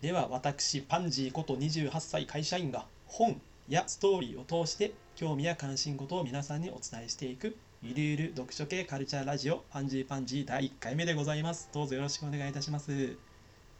では私パンジーこと28歳会社員が本やストーリーを通して興味や関心事を皆さんにお伝えしていく。ゆるゆる読書系カルチャーラジオパンジーパンジー第1回目でございますどうぞよろしくお願いいたします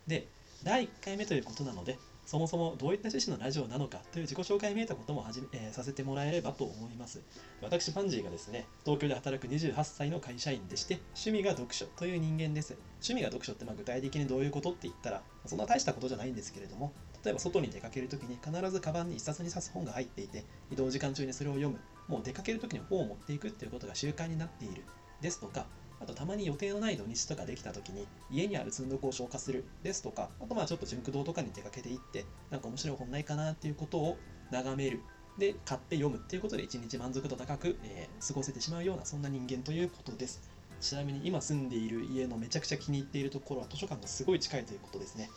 で第1回目ということなのでそもそもどういった趣旨のラジオなのかという自己紹介見えたこともはじめ、えー、させてもらえればと思います。私、パンジーがですね、東京で働く28歳の会社員でして、趣味が読書という人間です。趣味が読書ってまあ具体的にどういうことって言ったら、そんな大したことじゃないんですけれども、例えば外に出かけるときに必ずカバンに1冊に冊本が入っていて、移動時間中にそれを読む、もう出かけるときに本を持っていくっていうことが習慣になっているですとか、あとたまに予定のない土日とかできた時に家にある積んどくを消化するですとかあとまあちょっと純駆堂とかに出かけていってなんか面白い本ないかなっていうことを眺める。で買って読むっていうことで一日満足度高く、えー、過ごせてしまうようなそんな人間ということです。ちなみに今住んでいる家のめちゃくちゃ気に入っているところは図書館がすごい近いということですね。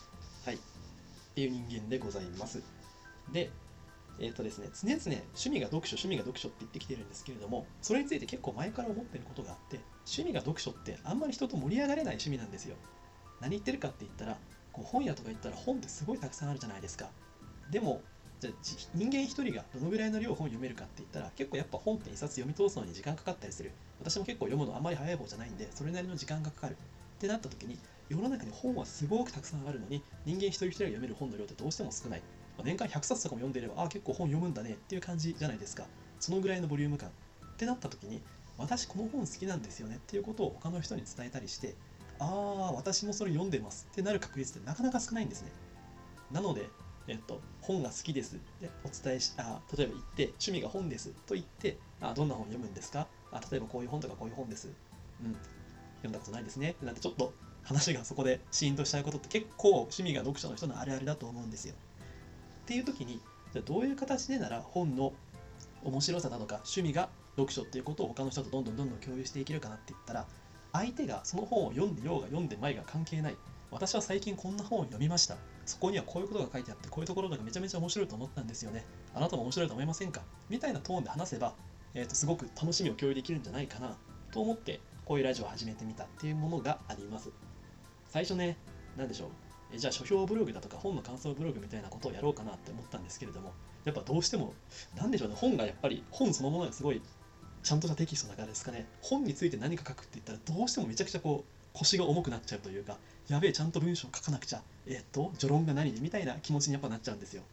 はい。っていう人間でございます。でえっ、ー、とですね、常々趣味が読書、趣味が読書って言ってきてるんですけれども、それについて結構前から思ってることがあって、趣味が読書ってあんまり人と盛り上がれない趣味なんですよ。何言ってるかって言ったら、こう本屋とか行ったら本ってすごいたくさんあるじゃないですか。でも、じゃ人間一人がどのぐらいの量本読めるかって言ったら結構やっぱ本って一冊読み通すのに時間かかったりする。私も結構読むのあんまり早い方じゃないんでそれなりの時間がかかる。ってなった時に世の中に本はすごくたくさんあるのに人間一人一人が読める本の量ってどうしても少ない。年間100冊とかも読んでいればあ結構本読むんだねっていう感じじゃないですか。そのぐらいのボリューム感。ってなった時に私この本好きなんですよねっていうことを他の人に伝えたりしてああ私もそれ読んでますってなる確率ってなかなか少ないんですね。なのでえっと、本が好きですってお伝えしあ例えば言って趣味が本ですと言ってあどんな本読むんですか？あ例えばこういう本とかこういう本です。うん読んだことないですね。ってなってちょっと話がそこでシーンとしちゃうことって結構趣味が読書の人のあるあるだと思うんですよ。っていう時にじゃどういう形でなら本の面白さなのか趣味が読書っていうことを他の人とどんどんどんどん共有していけるかなって言ったら相手がその本を読んでようが読んでまいが関係ない。私は最近こんな本を読みました。そこにはこういうことが書いてあってこういうところがめちゃめちゃ面白いと思ったんですよね。あなたも面白いと思いませんか？みたいなトーンで話せば、えー、とすごく楽しみを共有できるんじゃないかなと思ってこういうラジオを始めてみたっていうものがあります。最初ね何でしょう？えじゃあ書評ブログだとか本の感想ブログみたいなことをやろうかなって思ったんですけれどもやっぱどうしても何でしょうね？本がやっぱり本そのものがすごいちゃんとしたテキストだからですかね。本について何か書くって言ったらどうしてもめちゃくちゃこう腰が重くなっちゃうというかやべえちゃんと文章書かなくちゃえっと序論が何でみたいな気持ちにやっぱなっちゃうんですよ。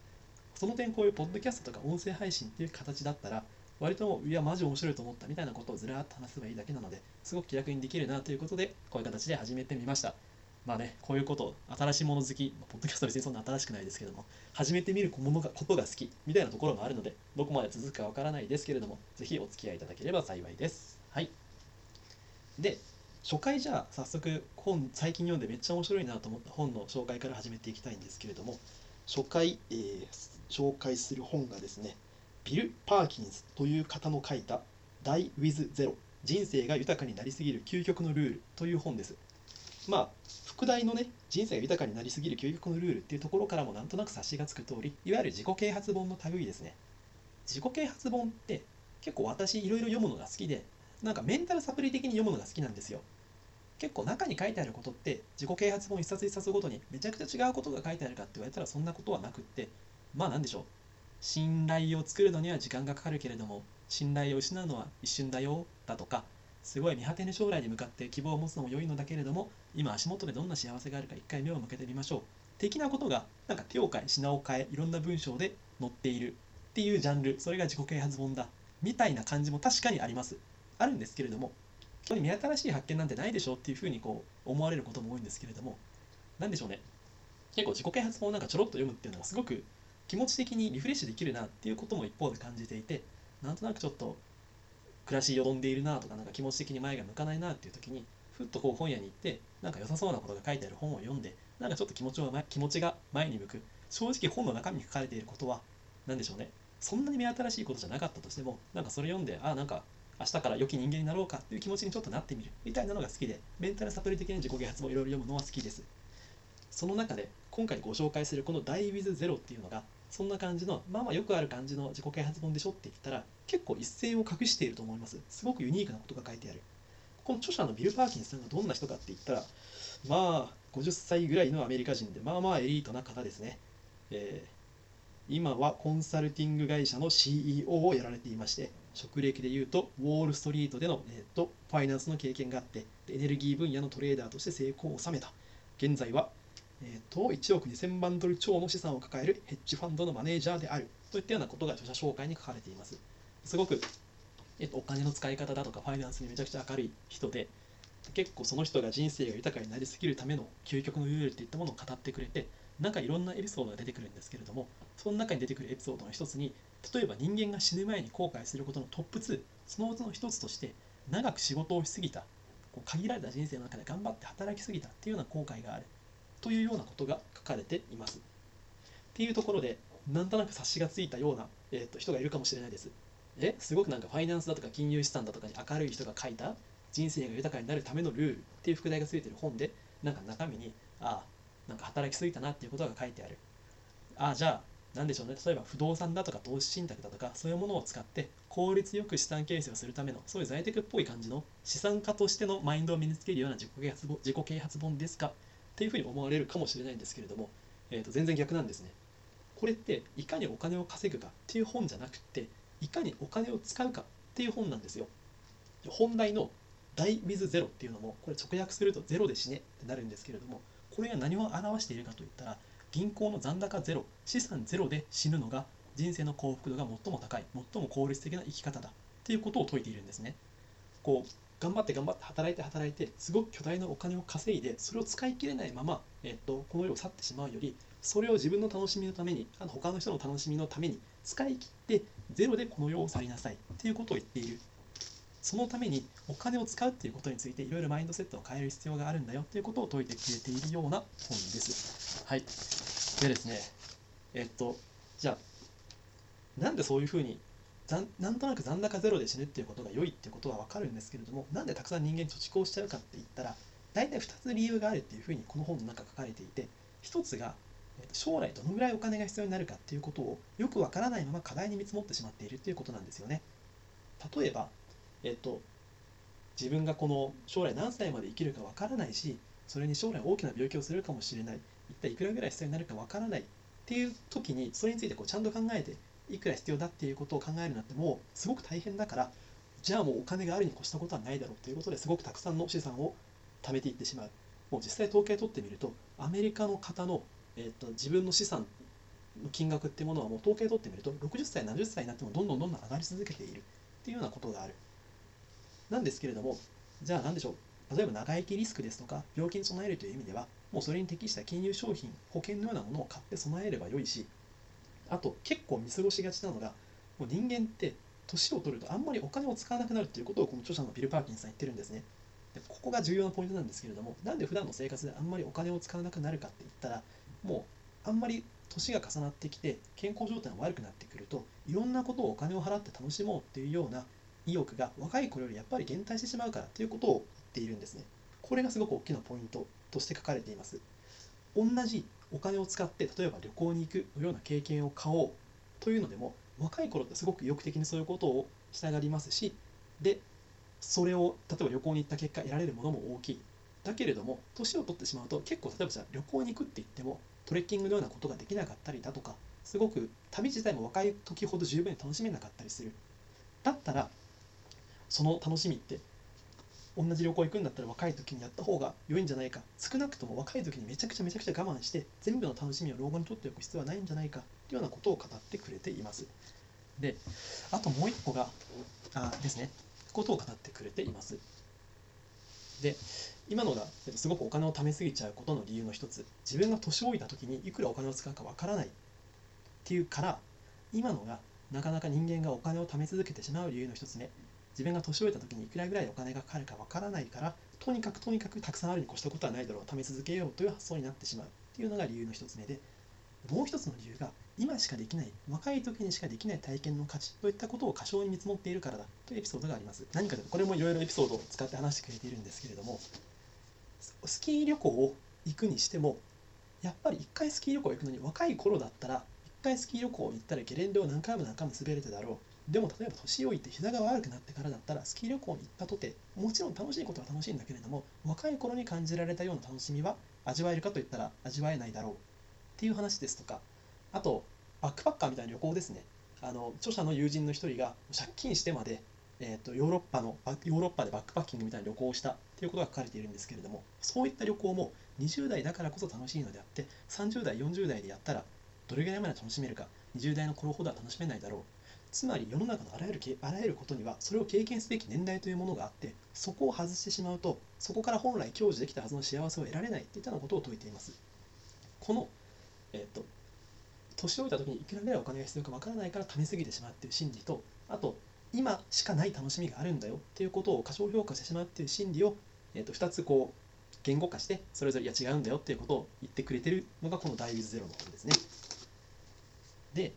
その点こういうポッドキャストとか音声配信っていう形だったら割といやマジ面白いと思ったみたいなことをずらーっと話せばいいだけなのですごく気楽にできるなということでこういう形で始めてみました。まあね、こういうこと、新しいもの好き、ポッドキャスト別にそんな新しくないですけども、始めてみるものがことが好きみたいなところもあるので、どこまで続くかわからないですけれども、ぜひお付き合いいただければ幸いです。はい。で、初回じゃあ早速本、最近読んでめっちゃ面白いなと思った本の紹介から始めていきたいんですけれども、初回、えー、紹介する本がですね、ビル・パーキンスという方の書いた Die with Zero 人生が豊かになりすぎる究極のルールという本です。まあ、副題のね、人生が豊かになりすぎる究極のルールっていうところからもなんとなく察しがつく通り、いわゆる自己啓発本の類ですね。自己啓発本って結構私いろいろ読むのが好きで、なんかメンタルサプリ的に読むのが好きなんですよ。結構中に書いてあることって自己啓発本一冊一冊ごとにめちゃくちゃ違うことが書いてあるかって言われたらそんなことはなくってまあ何でしょう信頼を作るのには時間がかかるけれども信頼を失うのは一瞬だよだとかすごい見果てぬ将来に向かって希望を持つのも良いのだけれども今足元でどんな幸せがあるか一回目を向けてみましょう。的なことがなんか手を変え品を変えいろんな文章で載っているっていうジャンルそれが自己啓発本だみたいな感じも確かにあります。あるんですけれども基本に目新しい発見なんてないでしょうっていうふうにこう思われることも多いんですけれども何でしょうね。結構自己啓発本なんかちょろっと読むっていうのがすごく気持ち的にリフレッシュできるなっていうことも一方で感じていてなんとなくちょっと暮らしよどんでいるなとかなんか気持ち的に前が向かないなっていう時にふっとこう本屋に行ってなんか良さそうなことが書いてある本を読んでなんかちょっと気持ちを気持ちが前に向く正直本の中身に書かれていることは何でしょうね。そんなに目新しいことじゃなかったとしてもなんかそれ読んでああなんか明日から良き人間になろうかっていう気持ちにちょっとなってみる。みたいなのが好きでメンタルサプリ的な自己啓発もいろいろ読むのは好きです。その中で今回ご紹介するこの「Die with Zero」っていうのがそんな感じのまあまあよくある感じの自己啓発本でしょって言ったら結構一線を隠していると思います。すごくユニークなことが書いてある。この著者のビル・パーキンさんがどんな人かって言ったらまあ50歳ぐらいのアメリカ人でまあまあエリートな方ですね、えー、今はコンサルティング会社の CEO をやられていまして職歴でいうとウォール・ストリートでの、えーと、ファイナンスの経験があってエネルギー分野のトレーダーとして成功を収めた。現在は、えーと、1億2000万ドル超の資産を抱えるヘッジファンドのマネージャーである。といったようなことが著者紹介に書かれています。すごく、えーと、お金の使い方だとかファイナンスにめちゃくちゃ明るい人で結構その人が人生が豊かになりすぎるための究極のルールっていったものを語ってくれてなんかいろんなエピソードが出てくるんですけれどもその中に出てくるエピソードの一つに例えば人間が死ぬ前に後悔することのトップ2そのうちの一つとして長く仕事をしすぎたこう限られた人生の中で頑張って働きすぎたっていうような後悔がある。というようなことが書かれています。っていうところでなんとなく察しがついたような、えー、と人がいるかもしれないです。えすごくなんかファイナンスだとか金融資産だとかに明るい人が書いた人生が豊かになるためのルールっていう副題がついてる本でなんか中身にああなんか働きすぎたなっていうことが書いてあるああじゃあ何でしょうね例えば不動産だとか投資信託だとかそういうものを使って効率よく資産形成をするためのそういう在宅っぽい感じの資産家としてのマインドを身につけるような自己啓発本自己啓発本ですかっていうふうに思われるかもしれないんですけれども、えー、と全然逆なんですね。これっていかにお金を稼ぐかっていう本じゃなくっていかにお金を使うかっていう本なんですよ。本題の大 with ゼロっていうのもこれ直訳するとゼロで死ねってなるんですけれどもこれが何を表しているかといったら銀行の残高ゼロ資産ゼロで死ぬのが人生の幸福度が最も高い最も効率的な生き方だっていうことを説いているんですね。こう頑張って頑張って働いて働いてすごく巨大なお金を稼いでそれを使い切れないまま、えっと、この世を去ってしまうよりそれを自分の楽しみのためにあの他の人の楽しみのために使い切ってゼロでこの世を去りなさいっていうことを言っているそのためにお金を使うっていうことについていろいろマインドセットを変える必要があるんだよっていうことを説いてくれているような本です。はい。でですね、えっと、じゃあ、なんでそういうふうになんとなく残高ゼロで死ぬっていうことが良いっていうことは分かるんですけれどもなんでたくさん人間貯蓄をしちゃうかって言ったら大体2つ理由があるっていうふうにこの本の中書かれていて1つが将来どのぐらいお金が必要になるかっていうことをよく分からないまま課題に見積もってしまっているっていうことなんですよね。例えばえっと、自分がこの将来何歳まで生きるかわからないしそれに将来大きな病気をするかもしれない。一体いくらぐらい必要になるかわからないっていう時にそれについてこうちゃんと考えていくら必要だっていうことを考えるなんてもうすごく大変だからじゃあもうお金があるに越したことはないだろうということですごくたくさんの資産を貯めていってしまうもう実際統計取ってみるとアメリカの方の、えーと、自分の資産の金額っていうものはもう統計取ってみると60歳70歳になってもどんどんどんどん上がり続けているっていうようなことがあるなんですけれども、じゃあ何でしょう。例えば長生きリスクですとか、病気に備えるという意味では、もうそれに適した金融商品、保険のようなものを買って備えればよいし、あと結構見過ごしがちなのが、もう人間って年を取るとあんまりお金を使わなくなるということをこの著者のビル・パーキンさん言ってるんですね。でここが重要なポイントなんですけれども、なんで普段の生活であんまりお金を使わなくなるかって言ったら、もうあんまり年が重なってきて健康状態が悪くなってくるといろんなことをお金を払って楽しもうっていうような意欲が若い頃よりやっぱり減退してしまうからということを言っているんですね。これがすごく大きなポイントとして書かれています。同じお金を使って例えば旅行に行くのような経験を買おうというのでも若い頃ってすごく意欲的にそういうことをしたがりますしでそれを例えば旅行に行った結果得られるものも大きい。だけれども年を取ってしまうと結構例えばじゃあ旅行に行くって言ってもトレッキングのようなことができなかったりだとかすごく旅自体も若い時ほど十分に楽しめなかったりする。だったらその楽しみって同じ旅行行くんだったら若い時にやった方が良いんじゃないか。少なくとも若い時にめちゃくちゃめちゃくちゃ我慢して全部の楽しみを老後にとっておく必要はないんじゃないか。というようなことを語ってくれています。であともう一個があですね。ことを語ってくれています。で今のがすごくお金を貯めすぎちゃうことの理由の一つ。自分が年老いた時にいくらお金を使うかわからないっていうから今のがなかなか人間がお金を貯め続けてしまう理由の一つ目自分が年老いた時にいくらぐらいお金がかかるかわからないからとにかくとにかくたくさんあるに越したことはないだろう貯め続けようという発想になってしまうっていうのが理由の一つ目でもう一つの理由が今しかできない若い時にしかできない体験の価値といったことを過小に見積もっているからだというエピソードがあります。何かというとこれもいろいろエピソードを使って話してくれているんですけれどもスキー旅行を行くにしてもやっぱり一回スキー旅行行くのに若い頃だったら一回スキー旅行行ったらゲレンデを何回も何回も滑れただろう。でも例えば年老いて膝が悪くなってからだったらスキー旅行に行ったとてもちろん楽しいことは楽しいんだけれども若い頃に感じられたような楽しみは味わえるかといったら味わえないだろう。っていう話ですとかあとバックパッカーみたいな旅行ですね。あの著者の友人の一人が借金してまで、えーと、ヨーロッパのヨーロッパでバックパッキングみたいな旅行をしたっていうことが書かれているんですけれどもそういった旅行も20代だからこそ楽しいのであって30代40代でやったらどれぐらいまで楽しめるか20代の頃ほどは楽しめないだろう。つまり世の中のあらゆるあらゆることにはそれを経験すべき年代というものがあってそこを外してしまうとそこから本来享受できたはずの幸せを得られないといったようなことを説いていますこの、えっと年老いた時にいくらぐらいお金が必要かわからないから貯めすぎてしまうっていう心理とあと今しかない楽しみがあるんだよっていうことを過小評価してしまうっていう心理を、えー、と2つこう言語化してそれぞれいや違うんだよっていうことを言ってくれてるのがこの「ダイビズゼロの本ですね。で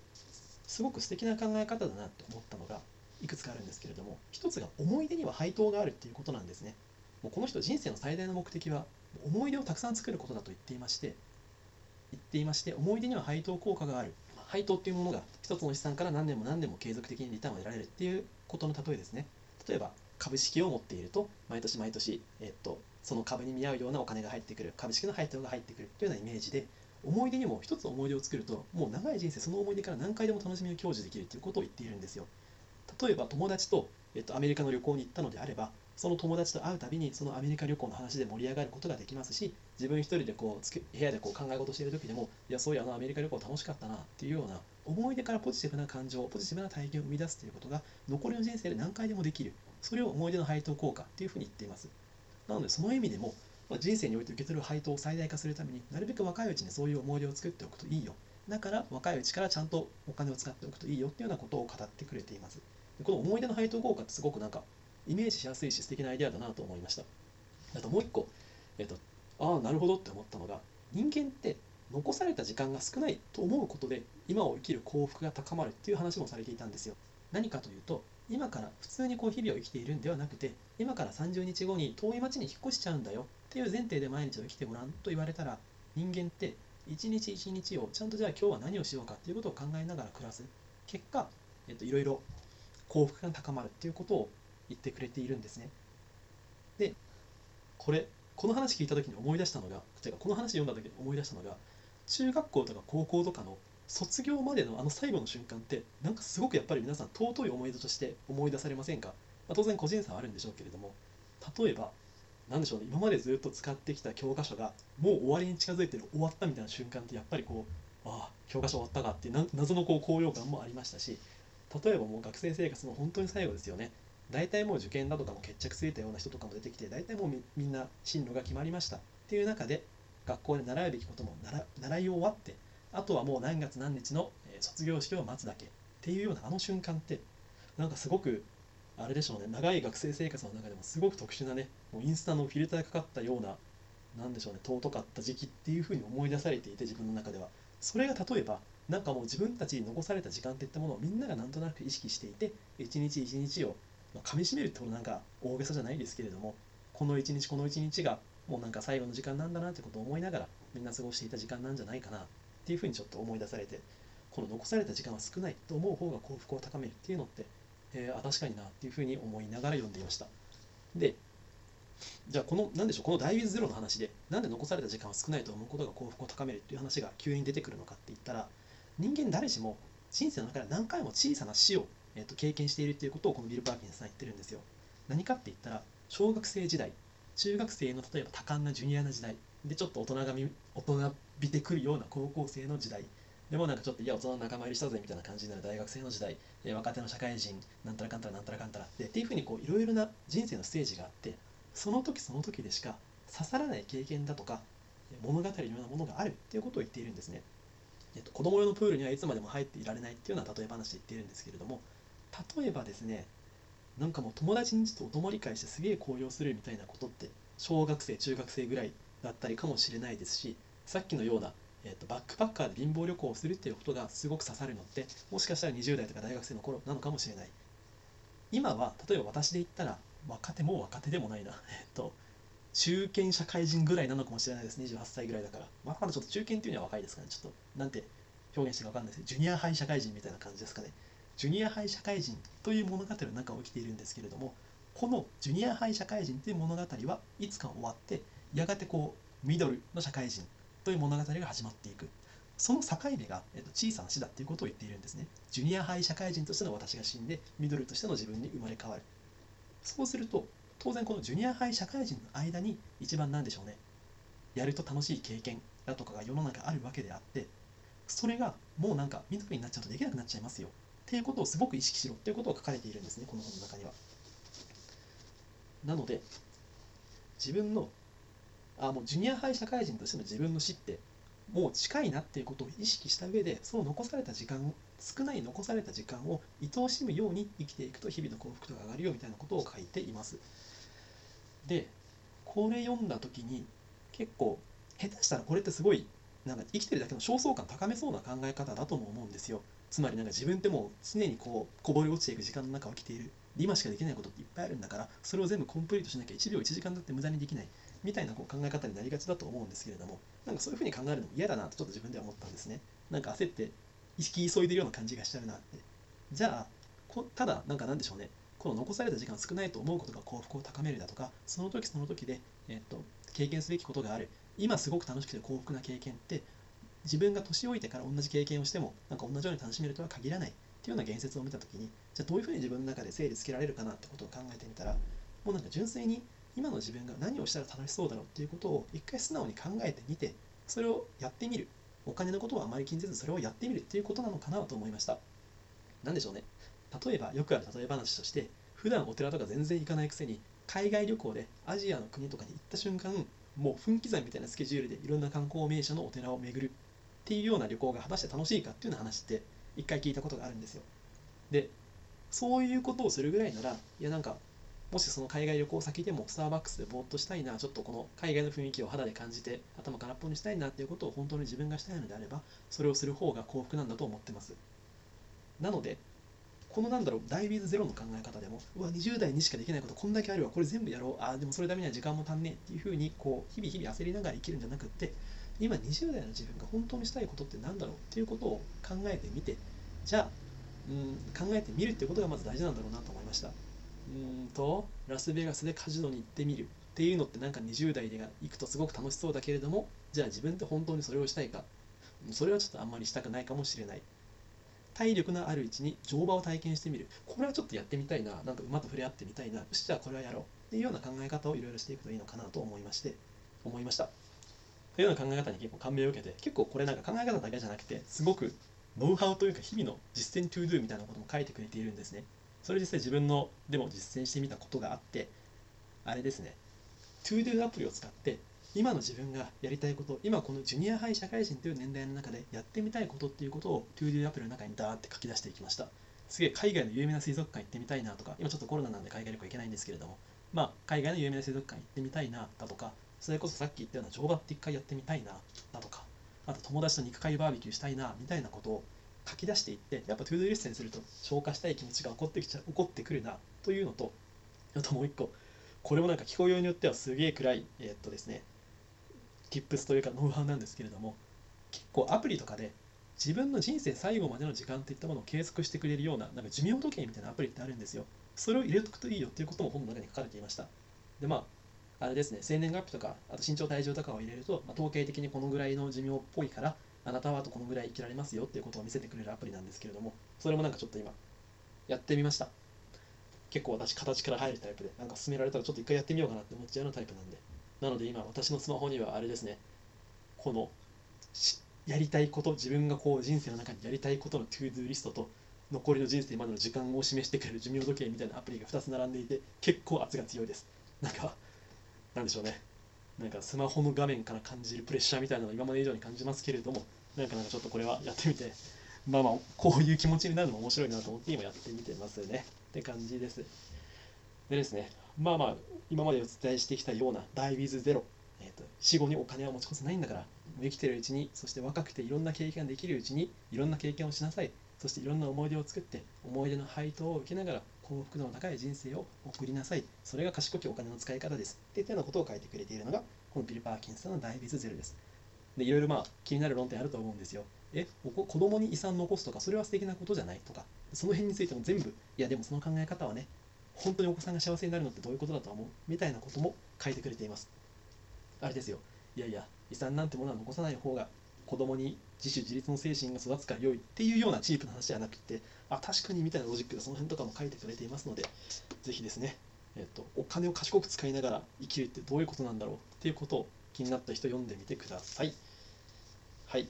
すごく素敵な考え方だなと思ったのがいくつかあるんですけれども一つが思い出には配当があるっていうことなんですね。もうこの人人生の最大の目的は思い出をたくさん作ることだと言っていまして言っていまして思い出には配当効果がある。配当っていうものが一つの資産から何年も何年も継続的にリターンを得られるっていうことの例えですね。例えば株式を持っていると毎年毎年、えっと、その株に見合うようなお金が入ってくる。株式の配当が入ってくるというようなイメージで思い出にも一つ思い出を作るともう長い人生その思い出から何回でも楽しみを享受できるということを言っているんですよ。例えば友達と、えっと、アメリカの旅行に行ったのであればその友達と会うたびにそのアメリカ旅行の話で盛り上がることができますし自分一人でこう部屋でこう考え事している時でもいやそういやあのアメリカ旅行楽しかったなっていうような思い出からポジティブな感情ポジティブな体験を生み出すということが残りの人生で何回でもできる。それを思い出の配当効果っていうふうに言っています。なのでその意味でも、人生において受け取る配当を最大化するためになるべく若いうちにそういう思い出を作っておくといいよ。だから若いうちからちゃんとお金を使っておくといいよっていうようなことを語ってくれています。でこの思い出の配当効果ってすごくなんかイメージしやすいし素敵なアイデアだなと思いました。あともう一個、えっと、ああなるほどって思ったのが人間って残された時間が少ないと思うことで今を生きる幸福が高まるっていう話もされていたんですよ。何かというと今から普通にこう日々を生きているんではなくて今から30日後に遠い町に引っ越しちゃうんだよ。っていう前提で毎日を生きてごらんと言われたら人間って一日一日をちゃんとじゃあ今日は何をしようかっていうことを考えながら暮らす結果、えっと、いろいろ幸福が高まるっていうことを言ってくれているんですね。で、これ、この話聞いた時に思い出したのが、てかこの話読んだ時に思い出したのが、中学校とか高校とかの卒業までのあの最後の瞬間ってなんかすごくやっぱり皆さん尊い思い出として思い出されませんか、まあ、当然個人差はあるんでしょうけれども例えば何でしょうね。今までずっと使ってきた教科書がもう終わりに近づいてる終わったみたいな瞬間ってやっぱりこうああ教科書終わったかっていう謎のこう高揚感もありましたし例えばもう学生生活の本当に最後ですよね。大体もう受験だとかも決着ついたような人とかも出てきて大体もうみんな進路が決まりましたっていう中で学校で習うべきことも習い終わってあとはもう何月何日の卒業式を待つだけっていうようなあの瞬間ってなんかすごくあれでしょうね。長い学生生活の中でもすごく特殊なねもうインスタのフィルターかかったような何でしょうね尊かった時期っていうふうに思い出されていて自分の中では。それが例えばなんかもう自分たちに残された時間っていったものをみんながなんとなく意識していて一日一日をまあ、噛みしめるってことなんか大げさじゃないですけれどもこの一日この一日がもうなんか最後の時間なんだなってことを思いながらみんな過ごしていた時間なんじゃないかなっていうふうにちょっと思い出されてこの残された時間は少ないと思う方が幸福を高めるっていうのって、えー、あ確かになっていうふうに思いながら読んでいましたでじゃあこの何でしょうこのダイビズゼロの話でなんで残された時間は少ないと思うことが幸福を高めるっていう話が急に出てくるのかって言ったら人間誰しも人生の中で何回も小さな死をえー、と経験しているということをこのビル・パーキンさん言ってるんですよ。何かって言ったら小学生時代中学生の例えば多感なジュニアな時代でちょっと大人が大人びてくるような高校生の時代でもなんかちょっといや大人の仲間入りしたぜみたいな感じになる大学生の時代、えー、若手の社会人なんたらかんたらなんたらかんたらでっていうふうにこういろいろな人生のステージがあってその時その時でしか刺さらない経験だとか物語のようなものがあるっていうことを言っているんですね。えっと、子供用のプールにはいつまでも入っていられないっていうような例え話で言っているんですけれども例えばですねなんかもう友達にちょっとお泊まり会してすげえ高揚するみたいなことって小学生中学生ぐらいだったりかもしれないですしさっきのような、えーと、バックパッカーで貧乏旅行をするっていうことがすごく刺さるのってもしかしたら20代とか大学生の頃なのかもしれない。今は例えば私で言ったら若手も若手でもないな。えっと中堅社会人ぐらいなのかもしれないです。28歳ぐらいだから。まだまだちょっと中堅っていうには若いですかね。ちょっとなんて表現してか分かんないです。ジュニアハイ社会人みたいな感じですかね。ジュニアハイ社会人という物語の中を生きているんですけれどもこのジュニアハイ社会人という物語はいつか終わってやがてこうミドルの社会人という物語が始まっていく。その境目が、えっと、小さな死だっていうことを言っているんですね。ジュニアハイ社会人としての私が死んでミドルとしての自分に生まれ変わる。そうすると当然このジュニアハイ社会人の間に一番なんでしょうね。やると楽しい経験だとかが世の中あるわけであってそれがもうなんかミドルになっちゃうとできなくなっちゃいますよ。っていうことをすごく意識しろ。っていうことを書かれているんですねこの本の中には。なので自分のあもうジュニアハイ社会人としての自分の死ってもう近いなっていうことを意識した上でその残された時間少ない残された時間を愛おしむように生きていくと日々の幸福度が上がるよみたいなことを書いています。でこれ読んだ時に結構下手したらこれってすごいなんか生きてるだけの焦燥感高めそうな考え方だとも思うんですよ。つまりなんか自分ってもう常にこうこぼれ落ちていく時間の中を生きている。今しかできないことっていっぱいあるんだからそれを全部コンプリートしなきゃ1秒1時間だって無駄にできない。みたいなこう考え方になりがちだと思うんですけれどもなんかそういうふうに考えるのも嫌だなとちょっと自分では思ったんですね。なんか焦って意識急いでるような感じがしちゃうなって。じゃあこただなんかなんでしょうね。この残された時間少ないと思うことが幸福を高めるだとかその時その時で、えっと、経験すべきことがある。今すごく楽しくて幸福な経験って自分が年老いてから同じ経験をしてもなんか同じように楽しめるとは限らない。っていうような言説を見た時にじゃあどういうふうに自分の中で整理つけられるかなってことを考えてみたらもうなんか純粋に今の自分が何をしたら楽しそうだろうっていうことを一回素直に考えてみてそれをやってみる。お金のことはあまり気にせずそれをやってみるっていうことなのかなと思いました。何でしょうね。例えばよくある例え話として普段お寺とか全然行かないくせに海外旅行でアジアの国とかに行った瞬間もう分刻みみたいなスケジュールでいろんな観光名所のお寺を巡るっていうような旅行が果たして楽しいかっていうような話って一回聞いたことがあるんですよ。でそういうことをするぐらいならいやなんかもしその海外旅行先でもスターバックスでぼーっとしたいなちょっとこの海外の雰囲気を肌で感じて頭空っぽにしたいなっていうことを本当に自分がしたいのであればそれをする方が幸福なんだと思ってます。なのでこのなんだろうダイビーズゼロの考え方でもうわ20代にしかできないことこんだけあるわこれ全部やろうああでもそれためには時間も足んねえっていうふうにこう日々日々焦りながら生きるんじゃなくって今20代の自分が本当にしたいことって何だろうっていうことを考えてみてじゃあうん考えてみるってことがまず大事なんだろうなと思いました。うんとラスベガスでカジノに行ってみるっていうのってなんか20代で行くとすごく楽しそうだけれどもじゃあ自分って本当にそれをしたいか。それはちょっとあんまりしたくないかもしれない。体力のあるうちに乗馬を体験してみる。これはちょっとやってみたいな。なんか馬と触れ合ってみたいな。よしじゃあこれはやろうっていうような考え方をいろいろしていくといいのかなと思いまして思いました。というような考え方に結構感銘を受けて結構これなんか考え方だけじゃなくてすごくノウハウというか日々の実践 ToDo みたいなことも書いてくれているんですね。それ実際自分のでも実践してみたことがあってあれですね。ToDo アプリを使って今の自分がやりたいこと今このジュニアハイ社会人という年代の中でやってみたいことっていうことを ToDo アプリの中にダーって書き出していきました。すげえ海外の有名な水族館行ってみたいなとか今ちょっとコロナなんで海外旅行行けないんですけれどもまあ海外の有名な水族館行ってみたいなだとかそれこそさっき言ったような乗馬って一回やってみたいなだとかあと友達と肉塊バーベキューしたいなみたいなことを書き出していってやっぱ ToDo リストにすると消化したい気持ちが起こってきちゃ起こってくるなというのとあともう一個これもなんか聞こえようによってはすげえ暗いえー、っとですね tips というかノウハウなんですけれども結構アプリとかで自分の人生最後までの時間っていったものを計測してくれるようななんか寿命時計みたいなアプリってあるんですよ。それを入れとくといいよっていうことも本の中に書かれていました。でまああれですね生年月日とかあと身長体重とかを入れると、まあ、統計的にこのぐらいの寿命っぽいからあなたはあとこのぐらい生きられますよっていうことを見せてくれるアプリなんですけれどもそれもなんかちょっと今やってみました。結構私形から入るタイプでなんか勧められたらちょっと一回やってみようかなって思っちゃうようなタイプなんで。なので今私のスマホにはあれですねこのやりたいこと自分がこう人生の中にやりたいことの ToDo リストと残りの人生までの時間を示してくれる寿命時計みたいなアプリが2つ並んでいて結構圧が強いです。なんかなんでしょうね。なんかスマホの画面から感じるプレッシャーみたいなのを今まで以上に感じますけれどもなんかなんかちょっとこれはやってみてまあまあこういう気持ちになるのも面白いなと思って今やってみてますね。って感じです。でですねまあまあ今までお伝えしてきたようなダイビーズゼロ、えーと、死後にお金は持ち越せないんだから生きてるうちにそして若くていろんな経験ができるうちにいろんな経験をしなさい。そしていろんな思い出を作って思い出の配当を受けながら幸福度の高い人生を送りなさい。それが賢きお金の使い方です。っていったようなことを書いてくれているのがこのビル・パーキンスさんのダイビーズゼロです。でいろいろまあ気になる論点あると思うんですよ。えお子子供に遺産残すとかそれは素敵なことじゃないとか。その辺についても全部いやでもその考え方はね本当にお子さんが幸せになるのってどういうことだと思う？みたいなことも書いてくれています。あれですよ。いやいや遺産なんてものは残さない方が子供に自主自立の精神が育つから良いっていうようなチープな話じゃなくてあ確かにみたいなロジックでその辺とかも書いてくれていますのでぜひですね、えっと、お金を賢く使いながら生きるってどういうことなんだろうっていうことを気になった人読んでみてください。はい。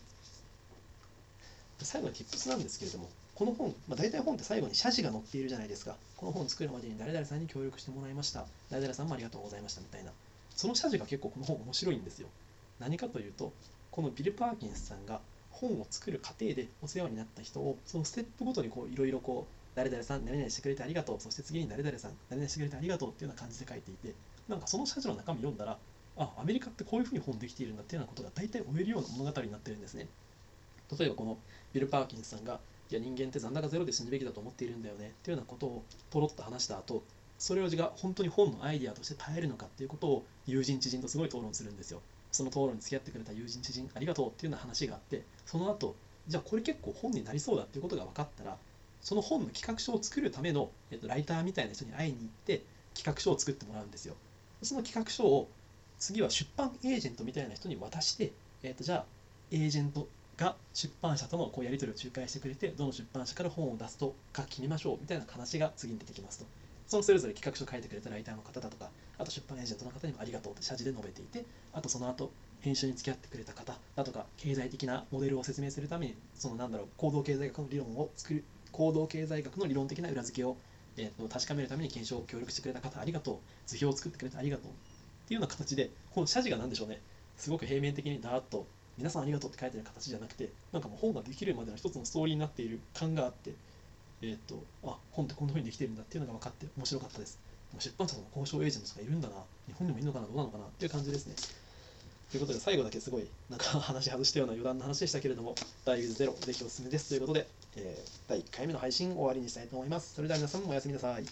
最後に Tips なんですけれどもこの本、まあ、大体本って最後に謝辞が載っているじゃないですか。この本を作るまでに誰々さんに協力してもらいました。誰々さんもありがとうございましたみたいな。その謝辞が結構この本面白いんですよ。何かというとこのビル・パーキンスさんが本を作る過程でお世話になった人をそのステップごとにこういろいろこう誰々さん何々してくれてありがとうそして次に誰々さん何々してくれてありがとうっていうような感じで書いていてなんかその謝辞の中身読んだらあアメリカってこういうふうに本できているんだっていうようなことが大体追えるような物語になってるんですね。例えばこのビル・パーキンスさんがいや人間って残高ゼロで死ぬべきだと思っているんだよねっていうようなことをポロッと話した後それをが本当に本のアイディアとして耐えるのかっていうことを友人知人とすごい討論するんですよ。その討論に付き合ってくれた友人知人ありがとうっていうような話があってその後じゃあこれ結構本になりそうだっていうことが分かったらその本の企画書を作るための、えっと、ライターみたいな人に会いに行って企画書を作ってもらうんですよ。その企画書を次は出版エージェントみたいな人に渡して、えっと、じゃあエージェントが出版社とのこうやり取りを仲介してくれてどの出版社から本を出すとか決めましょうみたいな話が次に出てきますと。そのそれぞれ企画書を書いてくれたライターの方だとかあと出版エージェントの方にもありがとうって謝辞で述べていてあとその後編集に付き合ってくれた方だとか経済的なモデルを説明するためにそのなんだろう行動経済学の理論を作る行動経済学の理論的な裏付けを、えー、と確かめるために検証を協力してくれた方ありがとう。図表を作ってくれてありがとうっていうような形でこの謝辞が何でしょうね。すごく平面的にダーッと皆さんありがとうって書いてる形じゃなくてなんかもう本ができるまでの一つのストーリーになっている感があってえっ、ー、とあ本ってこんな風にできてるんだっていうのが分かって面白かったです出版社との交渉エージェントとかいるんだな日本でもいるのかなどうなのかなっていう感じですねということで最後だけすごいなんか話外したような余談の話でしたけれども、ダイビズゼロぜひおすすめですということで、えー、第1回目の配信終わりにしたいと思います。それでは皆さんもおやすみなさい。